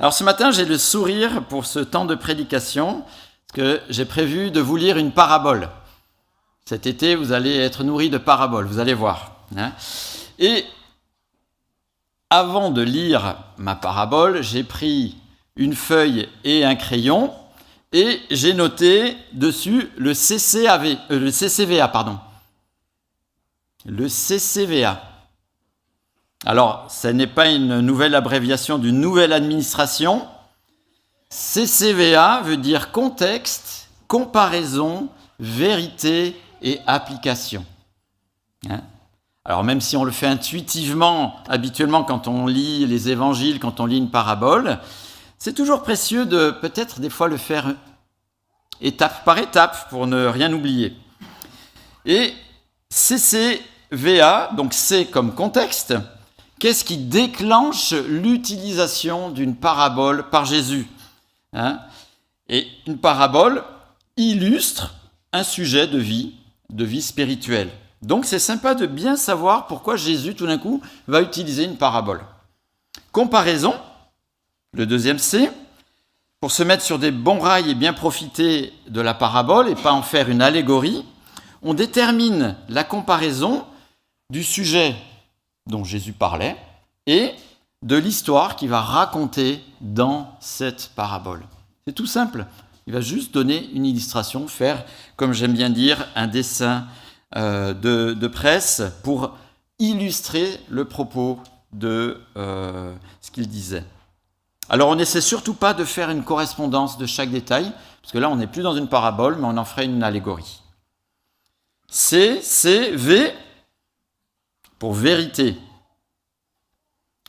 Alors ce matin, j'ai le sourire pour ce temps de prédication, parce que j'ai prévu de vous lire une parabole. Cet été, vous allez être nourri de paraboles, vous allez voir. hein. Et avant de lire ma parabole, j'ai pris une feuille et un crayon et j'ai noté dessus le CCAV, euh, CCVA, pardon. Le CCVA. Alors, ce n'est pas une nouvelle abréviation d'une nouvelle administration. CCVA veut dire contexte, comparaison, vérité et application. Hein? Alors même si on le fait intuitivement, habituellement quand on lit les évangiles, quand on lit une parabole, c'est toujours précieux de peut-être des fois le faire étape par étape pour ne rien oublier. Et CCVA, donc C comme contexte, qu'est-ce qui déclenche l'utilisation d'une parabole par Jésus Hein? Et une parabole illustre un sujet de vie, de vie spirituelle. Donc c'est sympa de bien savoir pourquoi Jésus tout d'un coup va utiliser une parabole. Comparaison, le deuxième C, pour se mettre sur des bons rails et bien profiter de la parabole et pas en faire une allégorie, on détermine la comparaison du sujet dont Jésus parlait et de l'histoire qu'il va raconter dans cette parabole. C'est tout simple. Il va juste donner une illustration, faire, comme j'aime bien dire, un dessin euh, de, presse pour illustrer le propos de euh, ce qu'il disait. Alors on n'essaie surtout pas de faire une correspondance de chaque détail, parce que là on n'est plus dans une parabole, mais on en ferait une allégorie. C, C, V, pour vérité.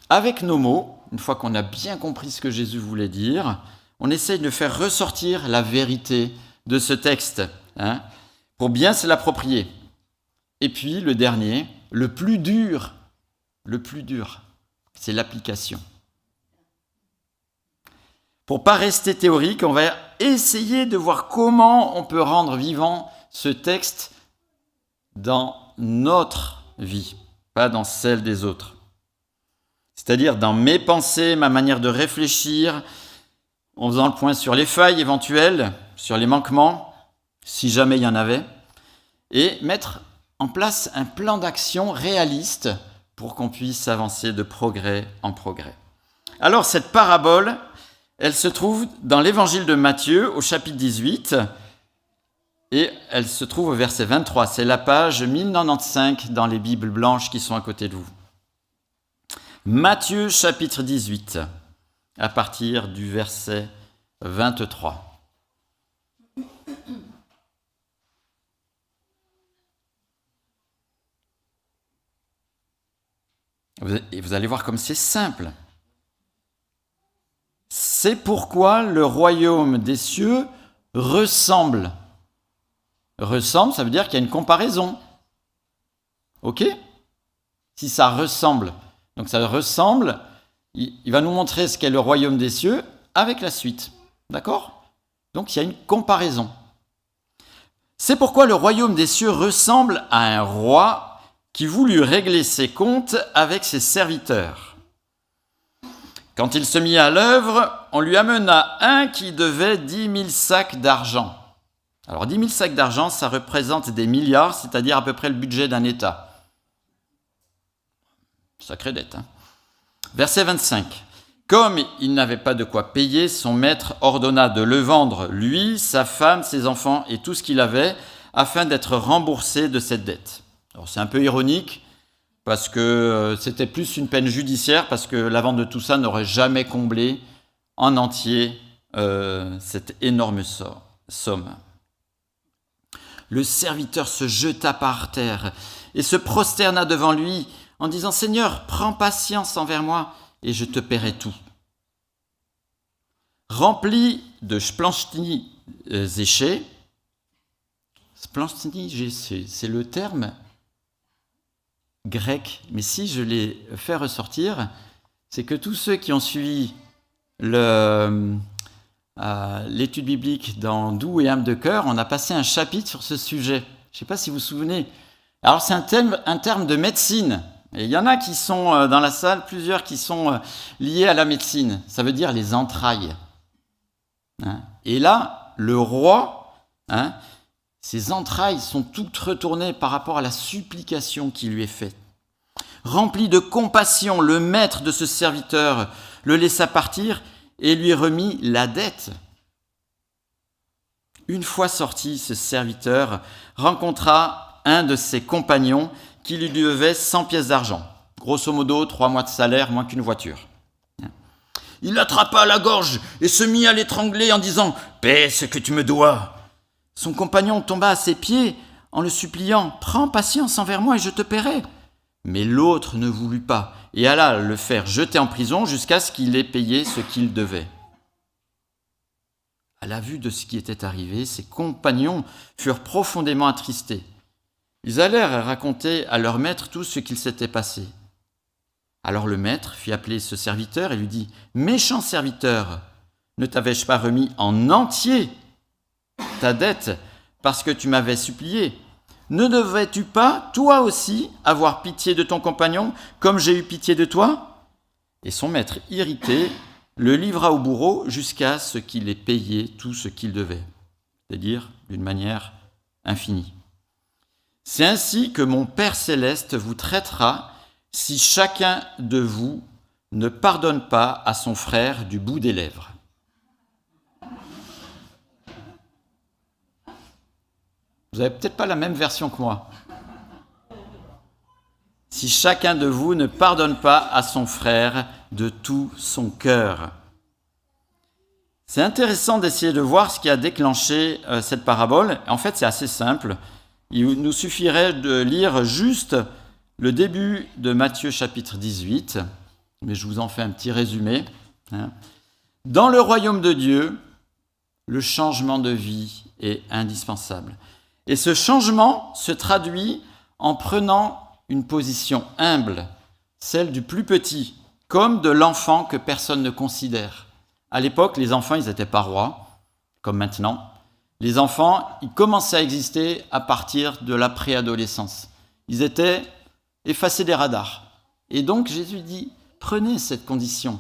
Avec nos mots, une fois qu'on a bien compris ce que Jésus voulait dire, on essaye de faire ressortir la vérité de ce texte, hein, pour bien se l'approprier. Et puis le dernier, le plus dur, le plus dur, c'est l'application. Pour pas rester théorique, on va essayer de voir comment on peut rendre vivant ce texte dans notre vie, pas dans celle des autres. C'est-à-dire dans mes pensées, ma manière de réfléchir, en faisant le point sur les failles éventuelles, sur les manquements, si jamais il y en avait, et mettre en place un plan d'action réaliste pour qu'on puisse avancer de progrès en progrès. Alors cette parabole, elle se trouve dans l'évangile de Matthieu au chapitre 18 et elle se trouve au verset 23. C'est la page 1095 dans les Bibles blanches qui sont à côté de vous. Matthieu chapitre 18 à partir du verset 23. Et vous allez voir comme c'est simple. C'est pourquoi le royaume des cieux ressemble. Ressemble, ça veut dire qu'il y a une comparaison. OK? Si ça ressemble. Donc ça ressemble, il va nous montrer ce qu'est le royaume des cieux avec la suite. D'accord? Donc il y a une comparaison. C'est pourquoi le royaume des cieux ressemble à un roi qui voulut régler ses comptes avec ses serviteurs. Quand il se mit à l'œuvre, on lui amena un qui devait dix mille sacs d'argent. Alors dix mille sacs d'argent, ça représente des milliards, c'est-à-dire à peu près le budget d'un État. Sacrée dette. Hein Verset 25. Comme il n'avait pas de quoi payer, son maître ordonna de le vendre, lui, sa femme, ses enfants et tout ce qu'il avait, afin d'être remboursé de cette dette. Alors c'est un peu ironique, parce que euh, c'était plus une peine judiciaire, parce que la vente de tout ça n'aurait jamais comblé en entier euh, cette énorme somme. Le serviteur se jeta par terre et se prosterna devant lui en disant Seigneur, prends patience envers moi et je te paierai tout. Rempli de splanchni zéché, splanchni c'est le terme grec, mais si je l'ai fait ressortir, c'est que tous ceux qui ont suivi euh, l'étude biblique dans Doux et âme de cœur, on a passé un chapitre sur ce sujet. Je ne sais pas si vous vous souvenez. Alors c'est un terme, de médecine, il y en a qui sont euh, dans la salle, plusieurs qui sont euh, liés à la médecine. Ça veut dire les entrailles. Hein. Et là, le roi, hein, ses entrailles sont toutes retournées par rapport à la supplication qui lui est faite. Rempli de compassion, le maître de ce serviteur le laissa partir et lui remit la dette. Une fois sorti, ce serviteur rencontra un de ses compagnons qui lui devait 100 pièces d'argent, grosso modo trois mois de salaire moins qu'une voiture. Il l'attrapa à la gorge et se mit à l'étrangler en disant Paie ce que tu me dois. Son compagnon tomba à ses pieds en le suppliant Prends patience envers moi et je te paierai. Mais l'autre ne voulut pas et alla le faire jeter en prison jusqu'à ce qu'il ait payé ce qu'il devait. À la vue de ce qui était arrivé, ses compagnons furent profondément attristés. Ils allèrent raconter à leur maître tout ce qu'il s'était passé. Alors le maître fit appeler ce serviteur et lui dit Méchant serviteur, ne t'avais-je pas remis en entier ta dette parce que tu m'avais supplié? Ne devais-tu pas, toi aussi, avoir pitié de ton compagnon comme j'ai eu pitié de toi? Et son maître, irrité, le livra au bourreau jusqu'à ce qu'il ait payé tout ce qu'il devait, c'est-à-dire d'une manière infinie. C'est ainsi que mon Père céleste vous traitera si chacun de vous ne pardonne pas à son frère du bout des lèvres. Vous n'avez peut-être pas la même version que moi. Si chacun de vous ne pardonne pas à son frère de tout son cœur. C'est intéressant d'essayer de voir ce qui a déclenché euh, cette parabole. En fait, c'est assez simple. Il nous suffirait de lire juste le début de Matthieu chapitre 18, mais je vous en fais un petit résumé. Hein. Dans le royaume de Dieu, le changement de vie est indispensable. Et ce changement se traduit en prenant une position humble, celle du plus petit, comme de l'enfant que personne ne considère. À l'époque, les enfants, ils n'étaient pas rois, comme maintenant. Les enfants, ils commençaient à exister à partir de la préadolescence. Ils étaient effacés des radars. Et donc Jésus dit, prenez cette condition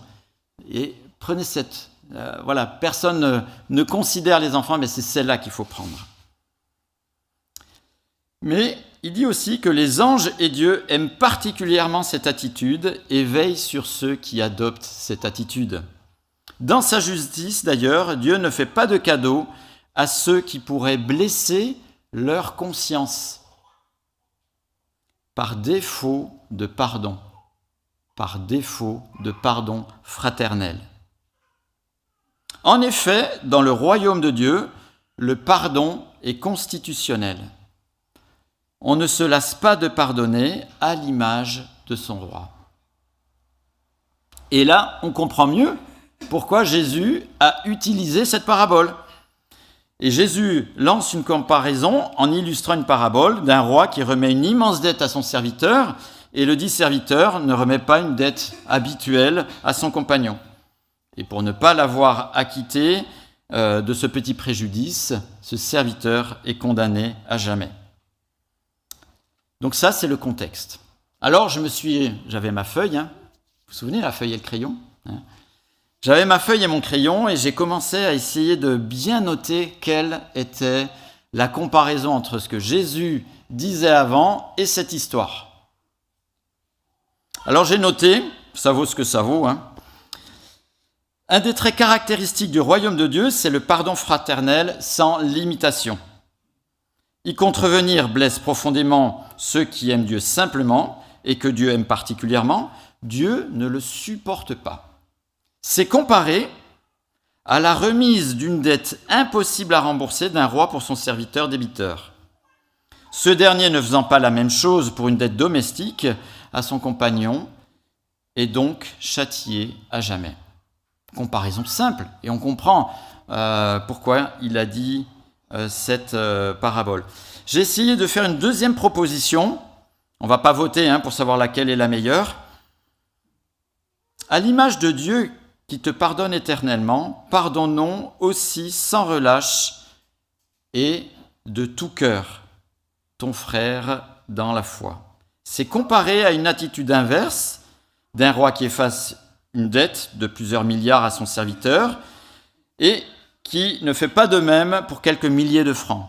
et prenez cette... Euh, voilà, personne ne considère les enfants, mais c'est celle-là qu'il faut prendre. Mais il dit aussi que les anges et Dieu aiment particulièrement cette attitude et veillent sur ceux qui adoptent cette attitude. Dans sa justice, d'ailleurs, Dieu ne fait pas de cadeau à ceux qui pourraient blesser leur conscience par défaut de pardon, par défaut de pardon fraternel. En effet, dans le royaume de Dieu, le pardon est constitutionnel. On ne se lasse pas de pardonner à l'image de son roi. Et là, on comprend mieux pourquoi Jésus a utilisé cette parabole. Et Jésus lance une comparaison en illustrant une parabole d'un roi qui remet une immense dette à son serviteur, et le dit serviteur ne remet pas une dette habituelle à son compagnon. Et pour ne pas l'avoir acquitté euh, de ce petit préjudice, ce serviteur est condamné à jamais. Donc ça, c'est le contexte. Alors, je me suis, j'avais ma feuille, hein. vous vous souvenez la feuille et le crayon hein. J'avais ma feuille et mon crayon et j'ai commencé à essayer de bien noter quelle était la comparaison entre ce que Jésus disait avant et cette histoire. Alors j'ai noté, ça vaut ce que ça vaut, hein. un des traits caractéristiques du royaume de Dieu, c'est le pardon fraternel sans limitation. Y contrevenir blesse profondément ceux qui aiment Dieu simplement et que Dieu aime particulièrement. Dieu ne le supporte pas. C'est comparé à la remise d'une dette impossible à rembourser d'un roi pour son serviteur débiteur. Ce dernier ne faisant pas la même chose pour une dette domestique à son compagnon est donc châtié à jamais. Comparaison simple, et on comprend euh, pourquoi il a dit cette euh, parabole. J'ai essayé de faire une deuxième proposition. On ne va pas voter hein, pour savoir laquelle est la meilleure. À l'image de Dieu qui te pardonne éternellement, pardonnons aussi sans relâche et de tout cœur ton frère dans la foi. C'est comparé à une attitude inverse d'un roi qui efface une dette de plusieurs milliards à son serviteur et qui ne fait pas de même pour quelques milliers de francs,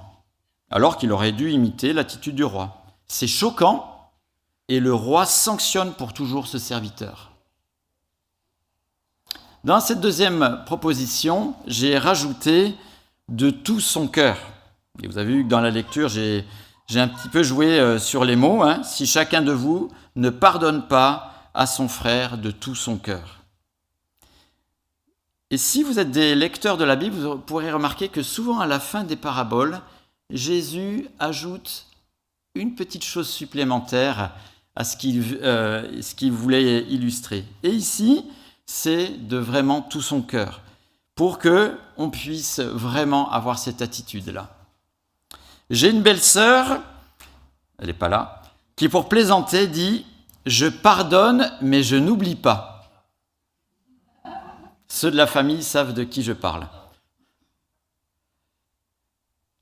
alors qu'il aurait dû imiter l'attitude du roi. C'est choquant et le roi sanctionne pour toujours ce serviteur. Dans cette deuxième proposition, j'ai rajouté de tout son cœur. Vous avez vu que dans la lecture, j'ai, un petit peu joué euh, sur les mots. Hein. Si chacun de vous ne pardonne pas à son frère de tout son cœur. Et si vous êtes des lecteurs de la Bible, vous pourrez remarquer que souvent à la fin des paraboles, Jésus ajoute une petite chose supplémentaire à ce qu'il, euh, voulait illustrer. Et ici, c'est de vraiment tout son cœur, pour que on puisse vraiment avoir cette attitude-là. J'ai une belle-sœur, elle n'est pas là, qui pour plaisanter dit Je pardonne, mais je n'oublie pas. Ceux de la famille savent de qui je parle.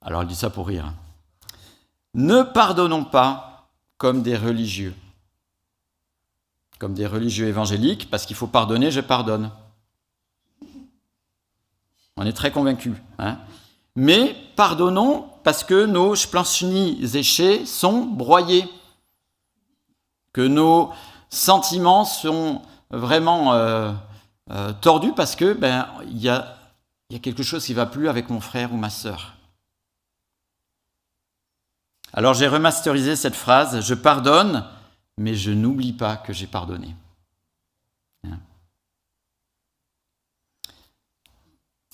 Alors elle dit ça pour rire. Ne pardonnons pas comme des religieux. Comme des religieux évangéliques, parce qu'il faut pardonner, je pardonne. On est très convaincus. Hein Mais pardonnons parce que nos splanchnis échés sont broyés. Que nos sentiments sont vraiment euh, euh, tordu parce que ben il y a, quelque chose qui va plus avec mon frère ou ma sœur. Alors j'ai remasterisé cette phrase je pardonne, mais je n'oublie pas que j'ai pardonné. Hein.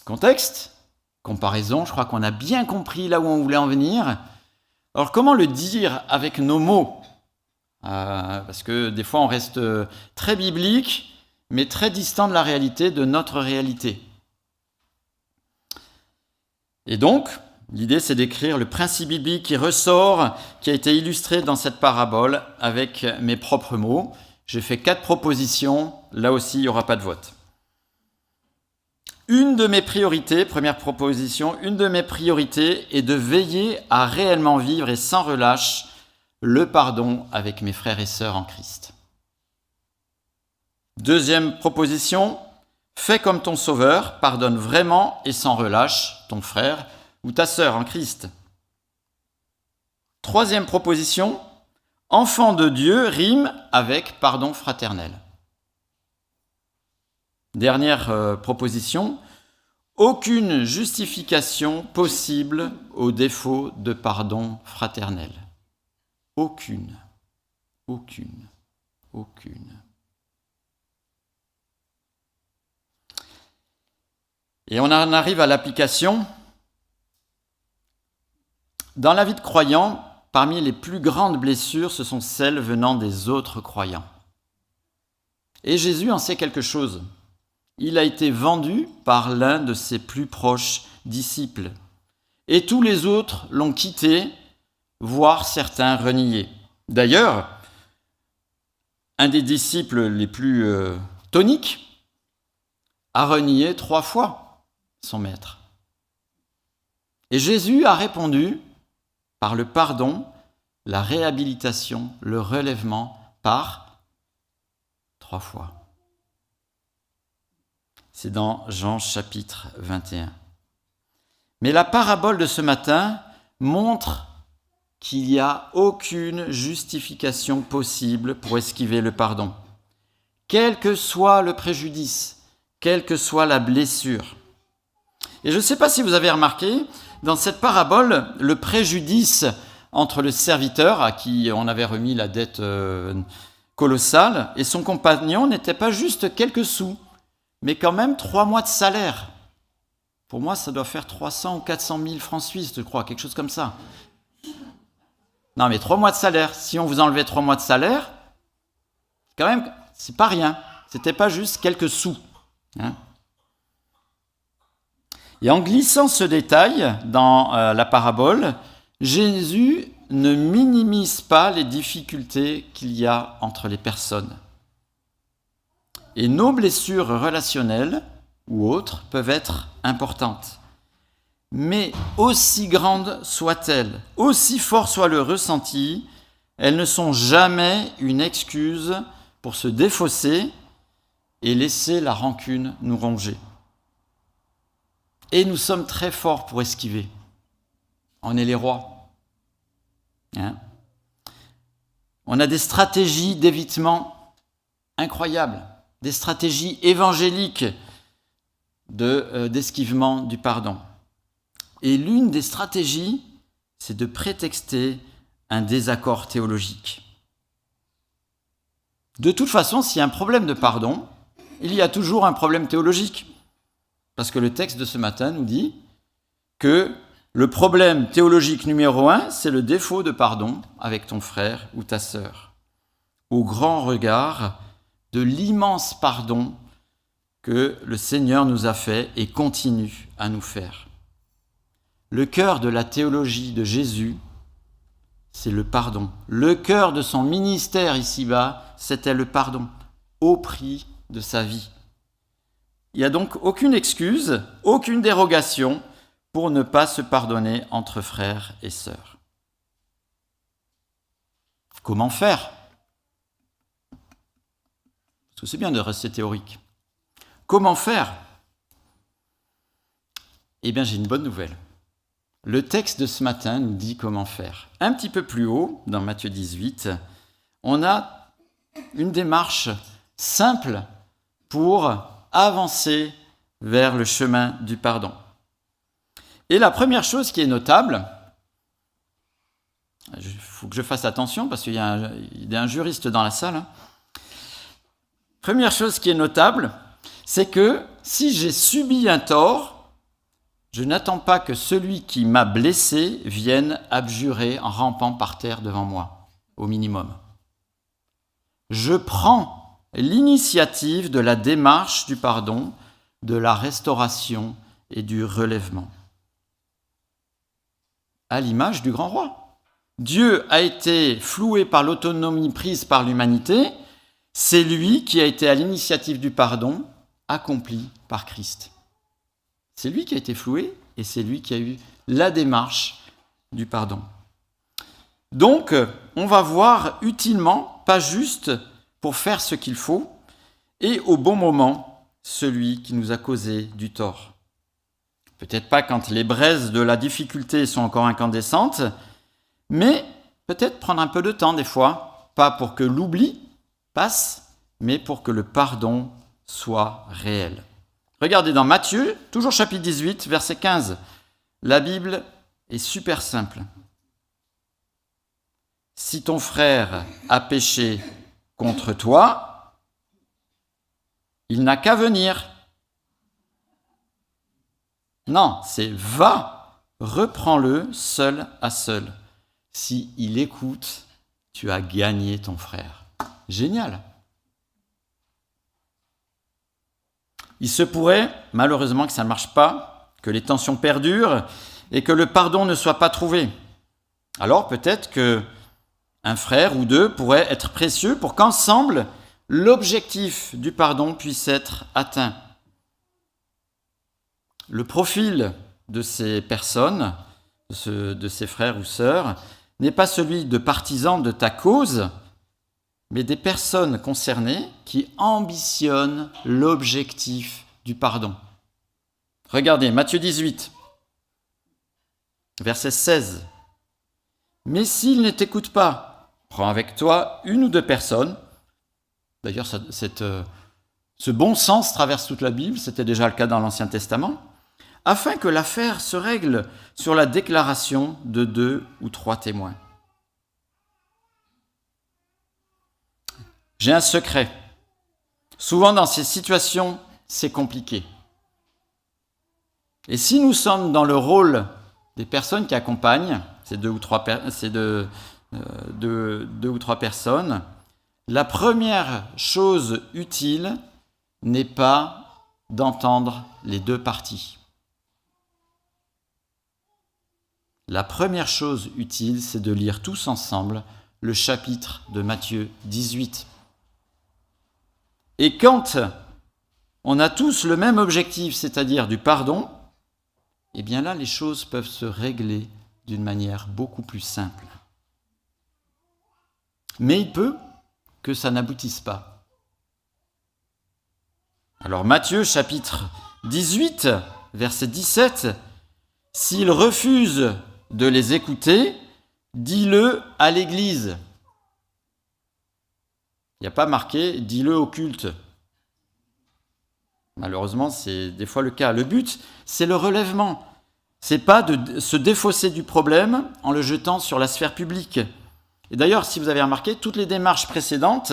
Contexte, comparaison, je crois qu'on a bien compris là où on voulait en venir. Alors comment le dire avec nos mots? Euh, Parce que des fois on reste très biblique, mais très distant de la réalité, de notre réalité. Et donc, l'idée c'est d'écrire le principe biblique qui ressort, qui a été illustré dans cette parabole avec mes propres mots. J'ai fait quatre propositions, là aussi il n'y aura pas de vote. Une de mes priorités, première proposition, une de mes priorités est de veiller à réellement vivre et sans relâche le pardon avec mes frères et sœurs en Christ. Deuxième proposition, fais comme ton Sauveur, pardonne vraiment et sans relâche ton frère ou ta sœur en Christ. Troisième proposition, enfant de Dieu rime avec pardon fraternel. Dernière euh, proposition, aucune justification possible au défaut de pardon fraternel. Aucune. Aucune. Aucune. Et on en arrive à l'application. Dans la vie de croyant, parmi les plus grandes blessures, ce sont celles venant des autres croyants. Et Jésus en sait quelque chose. Il a été vendu par l'un de ses plus proches disciples. Et tous les autres l'ont quitté, voire certains renié. D'ailleurs, un des disciples les plus euh, toniques a renié trois fois son maître. Et Jésus a répondu par le pardon, la réhabilitation, le relèvement par trois fois. C'est dans Jean chapitre 21. Mais la parabole de ce matin montre qu'il n'y a aucune justification possible pour esquiver le pardon, quel que soit le préjudice, quelle que soit la blessure. Et je ne sais pas si vous avez remarqué, dans cette parabole, le préjudice entre le serviteur à qui on avait remis la dette euh, colossale et son compagnon n'était pas juste quelques sous, mais quand même trois mois de salaire. Pour moi, ça doit faire 300 ou 400 000 francs suisses, je crois, quelque chose comme ça. Non, mais trois mois de salaire. Si on vous enlevait trois mois de salaire, quand même, c'est pas rien. C'était pas juste quelques sous. Hein. Et en glissant ce détail dans euh, la parabole, Jésus ne minimise pas les difficultés qu'il y a entre les personnes. Et nos blessures relationnelles ou autres peuvent être importantes. Mais aussi grandes soient-elles, aussi fort soit le ressenti, elles ne sont jamais une excuse pour se défausser et laisser la rancune nous ronger. Et nous sommes très forts pour esquiver. On est les rois. Hein On a des stratégies d'évitement incroyables, des stratégies évangéliques euh, d'esquivement du pardon. Et l'une des stratégies, c'est de prétexter un désaccord théologique. De toute façon, s'il y a un problème de pardon, il y a toujours un problème théologique. Parce que le texte de ce matin nous dit que le problème théologique numéro un, c'est le défaut de pardon avec ton frère ou ta sœur. Au grand regard de l'immense pardon que le Seigneur nous a fait et continue à nous faire. Le cœur de la théologie de Jésus, c'est le pardon. Le cœur de son ministère ici-bas, c'était le pardon, au prix de sa vie. Il n'y a donc aucune excuse, aucune dérogation pour ne pas se pardonner entre frères et sœurs. Comment faire? Parce que c'est bien de rester théorique. Comment faire? Eh bien, j'ai une bonne nouvelle. Le texte de ce matin nous dit comment faire. Un petit peu plus haut, dans Matthieu 18, on a une démarche simple pour avancer vers le chemin du pardon. Et la première chose qui est notable, il faut que je fasse attention parce qu'il y, a un juriste dans la salle. Hein. Première chose qui est notable, c'est que si j'ai subi un tort, je n'attends pas que celui qui m'a blessé vienne abjurer en rampant par terre devant moi, au minimum. Je prends l'initiative de la démarche du pardon, de la restauration et du relèvement. À l'image du grand roi. Dieu a été floué par l'autonomie prise par l'humanité, c'est lui qui a été à l'initiative du pardon accompli par Christ. C'est lui qui a été floué et c'est lui qui a eu la démarche du pardon. Donc, on va voir utilement, pas juste pour faire ce qu'il faut, et au bon moment, celui qui nous a causé du tort. Peut-être pas quand les braises de la difficulté sont encore incandescentes, mais peut-être prendre un peu de temps des fois, pas pour que l'oubli passe, mais pour que le pardon soit réel. Regardez dans Matthieu, toujours chapitre 18, verset 15. La Bible est super simple. Si ton frère a péché contre toi, il n'a qu'à venir. Non, c'est va, reprends-le seul à seul. Si il écoute, tu as gagné ton frère. Génial. Il se pourrait, malheureusement, que ça ne marche pas, que les tensions perdurent et que le pardon ne soit pas trouvé. Alors peut-être que un frère ou deux pourraient être précieux pour qu'ensemble l'objectif du pardon puisse être atteint. Le profil de ces personnes, de ces frères ou sœurs, n'est pas celui de partisans de ta cause, mais des personnes concernées qui ambitionnent l'objectif du pardon. Regardez, Matthieu 18, verset 16. Mais s'il ne t'écoute pas, prends avec toi une ou deux personnes. D'ailleurs, euh, ce bon sens traverse toute la Bible, c'était déjà le cas dans l'Ancien Testament, afin que l'affaire se règle sur la déclaration de deux ou trois témoins. J'ai un secret. Souvent dans ces situations, c'est compliqué. Et si nous sommes dans le rôle des personnes qui accompagnent ces deux ou trois, ces deux, euh, deux ou trois personnes, la première chose utile n'est pas d'entendre les deux parties. La première chose utile, c'est de lire tous ensemble le chapitre de Matthieu 18. Et quand on a tous le même objectif, c'est-à-dire du pardon, eh bien là, les choses peuvent se régler d'une manière beaucoup plus simple. Mais il peut que ça n'aboutisse pas. Alors Matthieu chapitre 18, verset 17, S'ils refusent de les écouter, dis-le à l'Église. Il n'y a pas marqué dis-le au culte. Malheureusement, c'est des fois le cas. Le but, c'est le relèvement. C'est pas de se défausser du problème en le jetant sur la sphère publique. Et d'ailleurs, si vous avez remarqué, toutes les démarches précédentes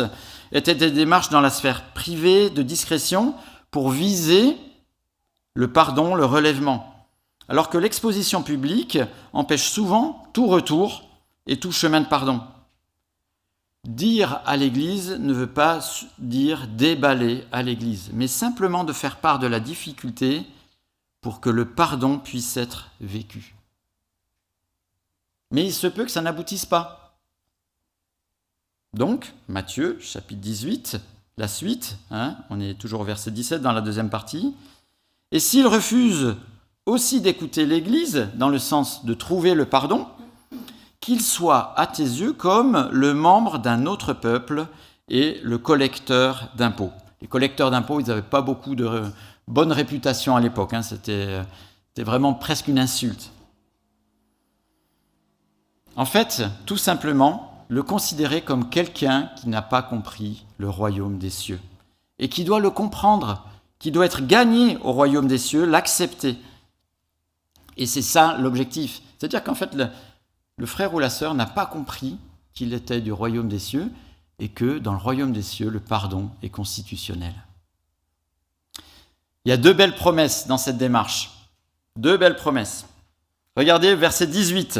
étaient des démarches dans la sphère privée, de discrétion, pour viser le pardon, le relèvement. Alors que l'exposition publique empêche souvent tout retour et tout chemin de pardon. Dire à l'Église ne veut pas dire déballer à l'Église, mais simplement de faire part de la difficulté pour que le pardon puisse être vécu. Mais il se peut que ça n'aboutisse pas. Donc, Matthieu, chapitre 18, la suite, hein, on est toujours au verset 17 dans la deuxième partie, et s'il refuse aussi d'écouter l'Église, dans le sens de trouver le pardon, qu'il soit à tes yeux comme le membre d'un autre peuple et le collecteur d'impôts. Les collecteurs d'impôts, ils n'avaient pas beaucoup de bonne réputation à l'époque, hein. c'était vraiment presque une insulte. En fait, tout simplement, le considérer comme quelqu'un qui n'a pas compris le royaume des cieux et qui doit le comprendre, qui doit être gagné au royaume des cieux, l'accepter. Et c'est ça l'objectif. C'est-à-dire qu'en fait, le frère ou la sœur n'a pas compris qu'il était du royaume des cieux et que dans le royaume des cieux, le pardon est constitutionnel. Il y a deux belles promesses dans cette démarche. Deux belles promesses. Regardez verset 18.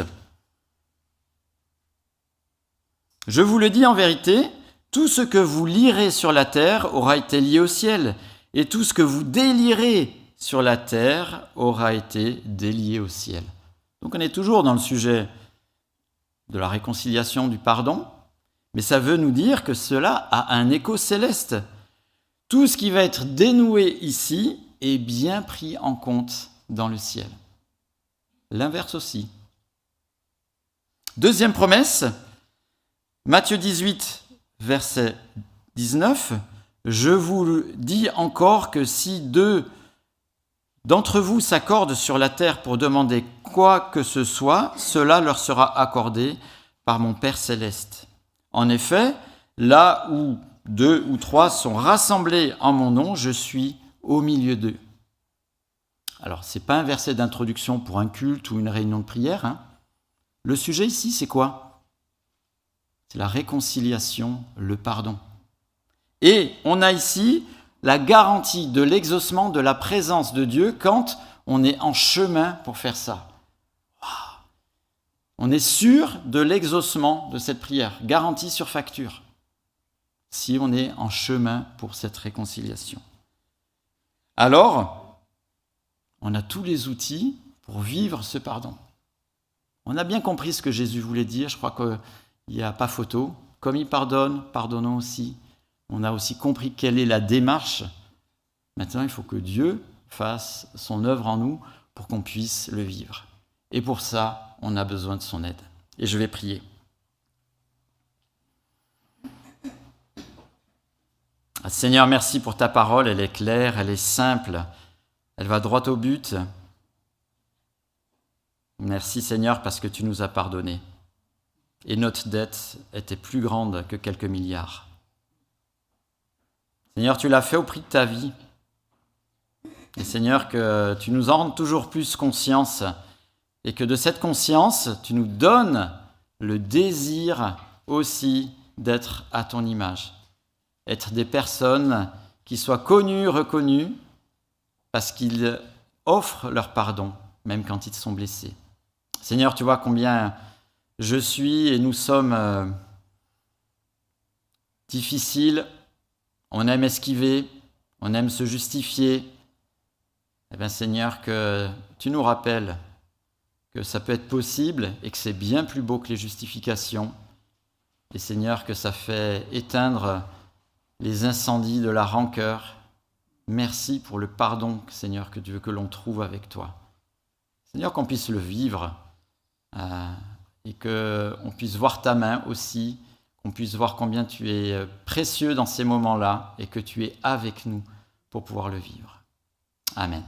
Je vous le dis en vérité, tout ce que vous lirez sur la terre aura été lié au ciel, et tout ce que vous délirez sur la terre aura été délié au ciel. Donc on est toujours dans le sujet de la réconciliation, du pardon, mais ça veut nous dire que cela a un écho céleste. Tout ce qui va être dénoué ici est bien pris en compte dans le ciel. L'inverse aussi. Deuxième promesse, Matthieu 18, verset 19, Je vous dis encore que si deux d'entre vous s'accordent sur la terre pour demander quoi que ce soit, cela leur sera accordé par mon Père céleste. En effet, là où deux ou trois sont rassemblés en mon nom, je suis au milieu d'eux. Alors, ce n'est pas un verset d'introduction pour un culte ou une réunion de prière. Hein. Le sujet ici, c'est quoi? La réconciliation, le pardon. Et on a ici la garantie de l'exaucement de la présence de Dieu quand on est en chemin pour faire ça. On est sûr de l'exaucement de cette prière, garantie sur facture, si on est en chemin pour cette réconciliation. Alors, on a tous les outils pour vivre ce pardon. On a bien compris ce que Jésus voulait dire, je crois qu'il n'y a pas photo. Comme il pardonne, pardonnons aussi. On a aussi compris quelle est la démarche. Maintenant, il faut que Dieu fasse son œuvre en nous pour qu'on puisse le vivre. Et pour ça, on a besoin de son aide. Et je vais prier. Seigneur, merci pour ta parole, elle est claire, elle est simple, elle va droit au but. Merci Seigneur parce que tu nous as pardonné. Et notre dette était plus grande que quelques milliards. Seigneur, tu l'as fait au prix de ta vie. Et Seigneur, que tu nous en rendes toujours plus conscience et que de cette conscience, tu nous donnes le désir aussi d'être à ton image, être des personnes qui soient connues, reconnues, parce qu'ils offrent leur pardon, même quand ils sont blessés. Seigneur, tu vois combien je suis et nous sommes euh, difficiles, on aime esquiver, on aime se justifier. Eh Seigneur, que tu nous rappelles que ça peut être possible et que c'est bien plus beau que les justifications. Et Seigneur, que ça fait éteindre les incendies de la rancœur. Merci pour le pardon, Seigneur, que tu veux que l'on trouve avec toi. Seigneur, qu'on puisse le vivre euh, et qu'on puisse voir ta main aussi, qu'on puisse voir combien tu es euh, précieux dans ces moments-là et que tu es avec nous pour pouvoir le vivre. Amen.